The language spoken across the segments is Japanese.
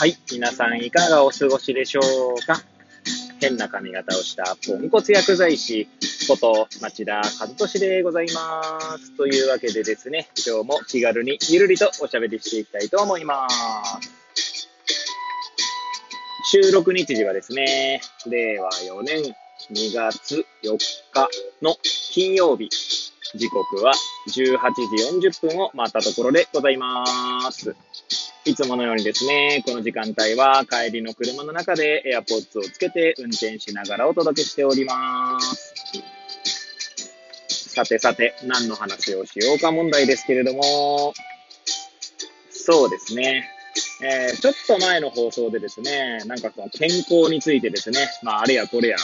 はい。皆さんいかがお過ごしでしょうか？変な髪型をしたポンコツ薬剤師こと町田和俊でございます。というわけでですね、今日も気軽にゆるりとおしゃべりしていきたいと思います。収録日時はですね、令和4年2月4日の金曜日、時刻は18時40分を回ったところでございます。いつものようにですね、この時間帯は帰りの車の中で AirPods をつけて運転しながらお届けしております。さてさて、何の話をしようか問題ですけれども、そうですね。えーちょっと前の放送でですね、なんかその健康についてですね、まああれやこれや、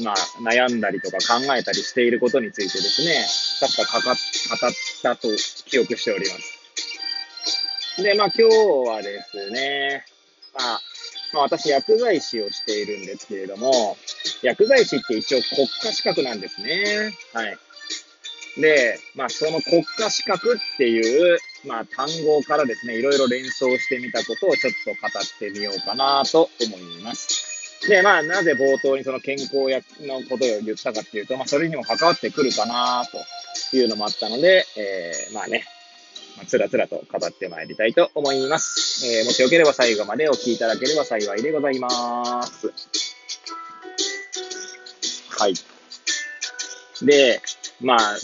まあ悩んだりとか考えたりしていることについてですね、確かかか語ったと記憶しております。で、まあ今日はですね、まあ、まあ私薬剤師をしているんですけれども、薬剤師って一応国家資格なんですね。はい。で、まあその国家資格っていう、まあ単語からですね、いろいろ連想してみたことをちょっと語ってみようかなと思います。で、まあなぜ冒頭にその健康薬のことを言ったかっていうと、まあそれにも関わってくるかなというのもあったので、えー、まあね、まあ、つらつらと語ってまいりたいと思います。えーもしよければ最後までお聞きいただければ幸いでございます。はい。で、まあ、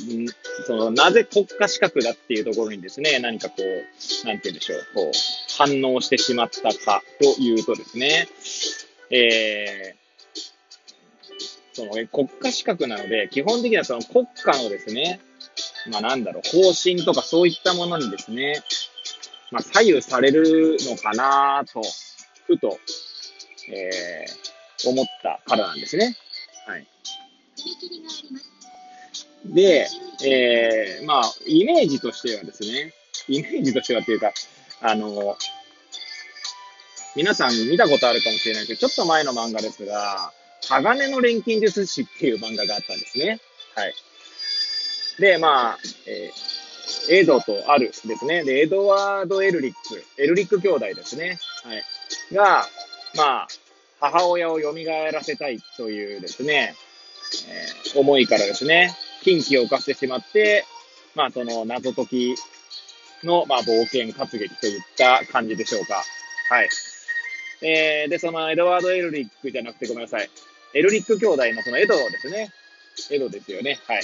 その、なぜ国家資格だっていうところにですね、何かこう、なんて言うんでしょう、こう、反応してしまったかというとですね、えーその国家資格なので、基本的にはその国家のですね、まあなんだろう、方針とかそういったものにですね、まあ左右されるのかなと、ふと、えー思ったからなんですね。はい。で、えーまあ、イメージとしてはですね、イメージとしてはっていうか、あの、皆さん見たことあるかもしれないけど、ちょっと前の漫画ですが、鋼の錬金術師っていう漫画があったんですね。はい。で、まあ、えーエドとアルですね。で、エドワード・エルリック、エルリック兄弟ですね。はい。が、まあ、母親を蘇らせたいというですね、えー思いからですね、禁忌を犯してしまって、まあ、その謎解きの、まあ、冒険活劇といった感じでしょうか。はい。えー、で、そのエドワード・エルリックじゃなくてごめんなさい。エルリック兄弟のそのエドですね。エドですよね。はい。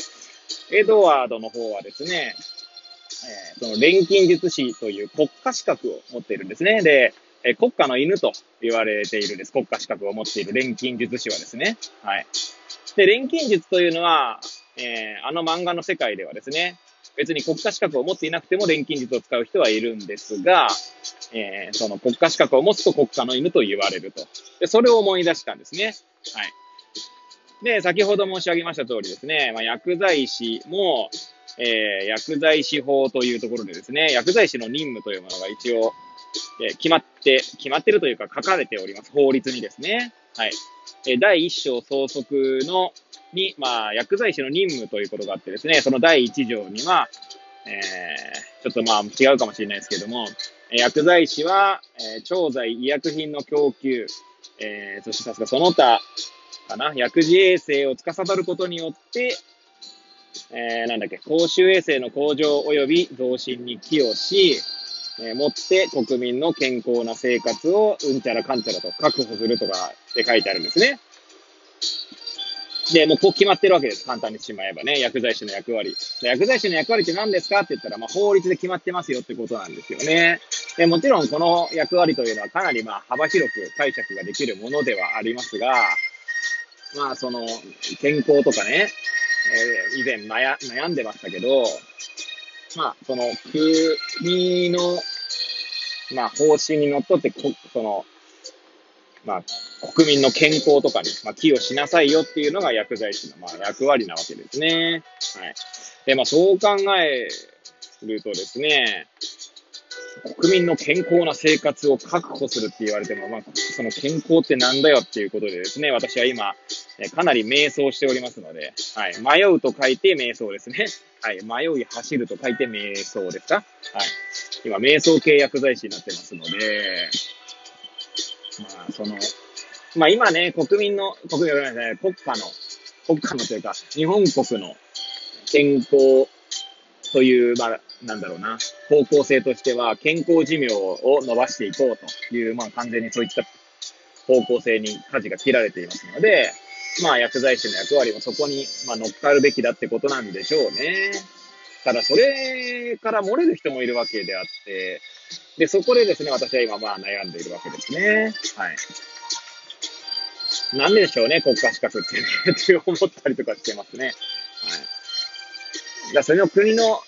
エドワードの方はですね、えーその錬金術師という国家資格を持っているんですね。で、えー国家の犬と言われているです。国家資格を持っている錬金術師はですね。はい。で、錬金術というのは、えーあの漫画の世界ではですね、別に国家資格を持っていなくても錬金術を使う人はいるんですが、えーその国家資格を持つと国家の犬と言われると。で、それを思い出したんですね。はい。で、先ほど申し上げました通りですね、まあ、薬剤師も、えー薬剤師法というところでですね、薬剤師の任務というものが一応、えー決まって、決まってるというか書かれております。法律にですね。はい。えー第一章総則の、に、まあ、薬剤師の任務ということがあってですね、その第一条には、えーちょっとまあ違うかもしれないですけども、え薬剤師は、えー調剤、医薬品の供給、えーそして確かその他かな、薬事衛生を司ることによって、えーなんだっけ、公衆衛生の向上及び増進に寄与し、えーもって国民の健康な生活をうんちゃらかんちゃらと確保するとかって書いてあるんですね。で、もうこう決まってるわけです。簡単にしまえばね。薬剤師の役割。薬剤師の役割って何ですかって言ったら、まあ、法律で決まってますよってことなんですよね。でもちろんこの役割というのはかなりまあ幅広く解釈ができるものではありますが、まあその健康とかね、えー以前悩悩んでましたけど、まあその国の、まあ方針にのっとってこ、その、まあ国民の健康とかに、まあ、寄与しなさいよっていうのが薬剤師の、まあ、役割なわけですね。はい。で、まあ、そう考えるとですね、国民の健康な生活を確保するって言われても、まあ、その健康ってなんだよっていうことでですね、私は今、かなり迷走しておりますので、はい。迷うと書いて迷走ですね。はい。迷い走ると書いて迷走ですか？はい。今、瞑想系薬剤師になってますので、まあ、その、まあ今ね、国民の、国民の、ね、国家の、国家のというか、日本国の健康という、まあ、なんだろうな、方向性としては、健康寿命を伸ばしていこうという、まあ完全にそういった方向性に舵が切られていますので、まあ薬剤師の役割もそこに、まあ、乗っかるべきだってことなんでしょうね。ただそれから漏れる人もいるわけであって、で、そこでですね、私は今まあ悩んでいるわけですね。はい。なんででしょうね、国家資格ってね、って思ったりとかしてますね。はい。だそれの国の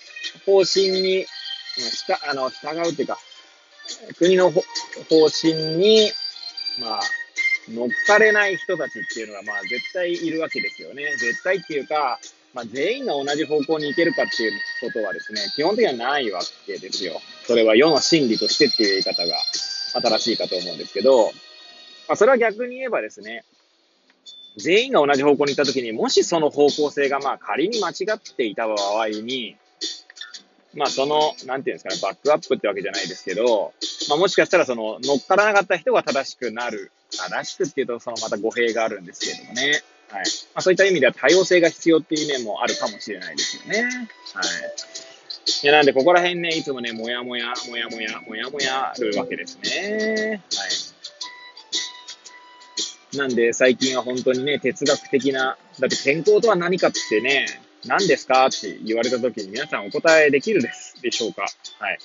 方針に、した、あの、従うっていうか、国の方針に、まあ、乗っかれない人たちっていうのが、まあ、絶対いるわけですよね。絶対っていうか、まあ、全員が同じ方向に行けるかっていうことはですね、基本的にはないわけですよ。それは世の真理としてっていう言い方が新しいかと思うんですけど、まあ、それは逆に言えばですね、全員が同じ方向に行ったときに、もしその方向性がまあ仮に間違っていた場合に、まあその、なんていうんですかね、バックアップってわけじゃないですけど、まあもしかしたらその乗っからなかった人が正しくなる。正しくっていうとそのまた語弊があるんですけれどもね。はい。まあそういった意味では多様性が必要っていう面もあるかもしれないですよね。はい。いや、なんでここら辺ね、いつもね、もやもや、もやもや、もやもやるわけですね。はい。なんで最近は本当にね、哲学的な、だって健康とは何かってね、何ですかって言われた時に皆さんお答えできるですでしょうかはい。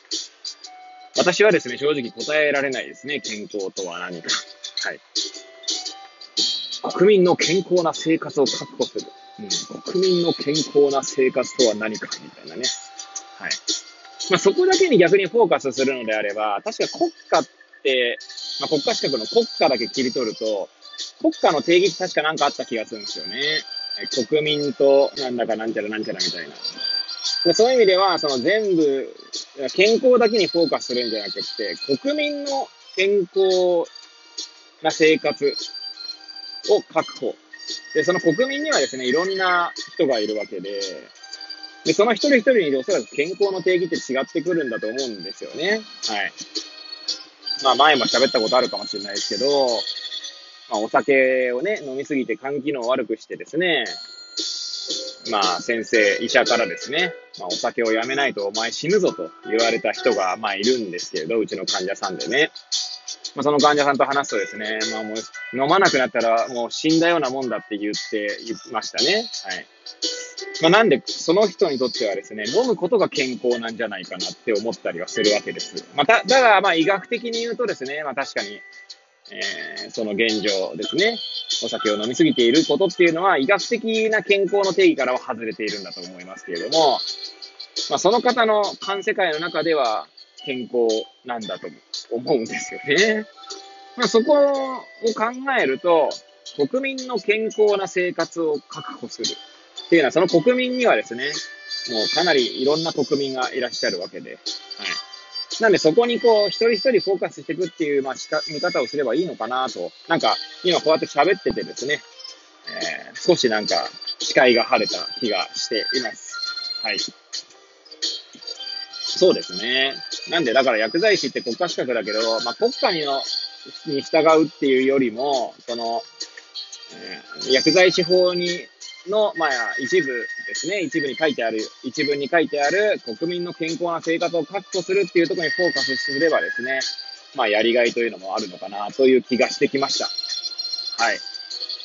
私はですね、正直答えられないですね。健康とは何か。はい。国民の健康な生活を確保する。うん、国民の健康な生活とは何かみたいなね。はい。まあ、そこだけに逆にフォーカスするのであれば、確か国家って、まあ、国家資格の国家だけ切り取ると、国家の定義って確かなんかあった気がするんですよね。国民となんだかなんちゃらなんちゃらみたいな。でそういう意味では、その全部、健康だけにフォーカスするんじゃなくて、国民の健康な生活を確保。で、その国民にはですね、いろんな人がいるわけで、で、その一人一人におそらく健康の定義って違ってくるんだと思うんですよね。はい。まあ前も喋ったことあるかもしれないですけど、まあ、お酒をね、飲みすぎて肝機能を悪くしてですね、まあ、先生、医者からですね、まあ、お酒をやめないとお前死ぬぞと言われた人が、まあ、いるんですけれど、うちの患者さんでね。まあ、その患者さんと話すとですね、まあ、もう、飲まなくなったらもう死んだようなもんだって言っていましたね。はい。まあ、なんで、その人にとってはですね、飲むことが健康なんじゃないかなって思ったりはするわけです。また、だが、ま、医学的に言うとですね、まあ、確かに、えー、その現状ですね。お酒を飲みすぎていることっていうのは、医学的な健康の定義からは外れているんだと思いますけれども、まあ、その方の感世界の中では健康なんだと思うんですよね。まあ、そこを考えると、国民の健康な生活を確保するっていうのは、その国民にはですね、もうかなりいろんな国民がいらっしゃるわけで、はい。なんでそこにこう、一人一人フォーカスしていくっていう、まあ、見方をすればいいのかなと。なんか、今こうやって喋っててですね、えー、少しなんか、視界が晴れた気がしています。はい。そうですね。なんで、だから薬剤師って国家資格だけど、まあ、国家にのに従うっていうよりも、その、えー、薬剤師法にの、まあ、一部ですね、一部に書いてある、一文に書いてある国民の健康な生活を確保するっていうところにフォーカスすればですね、まあ、やりがいというのもあるのかなという気がしてきました。はい。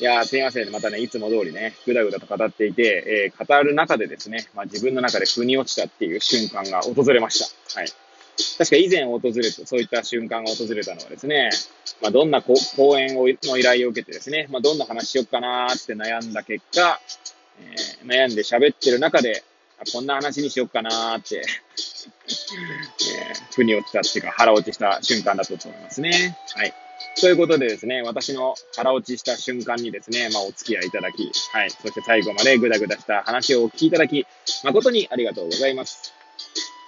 いやすいません。またね、いつも通りね、ぐだぐだと語っていて、えー、語る中でですね、まあ、自分の中で腑に落ちたっていう瞬間が訪れました。はい。確か以前訪れた、そういった瞬間が訪れたのはですね、まあ、どんな講演をの依頼を受けてですね、まあ、どんな話しよっかなって悩んだ結果、えー、悩んで喋ってる中で、こんな話にしよっかなってえー、腑に落ちたっていうか腹落ちした瞬間だったと思いますね。はい。ということでですね、私の腹落ちした瞬間にですね、まあお付き合いいただき、はい。そして最後までぐだぐだした話をお聞きいただき、誠にありがとうございます。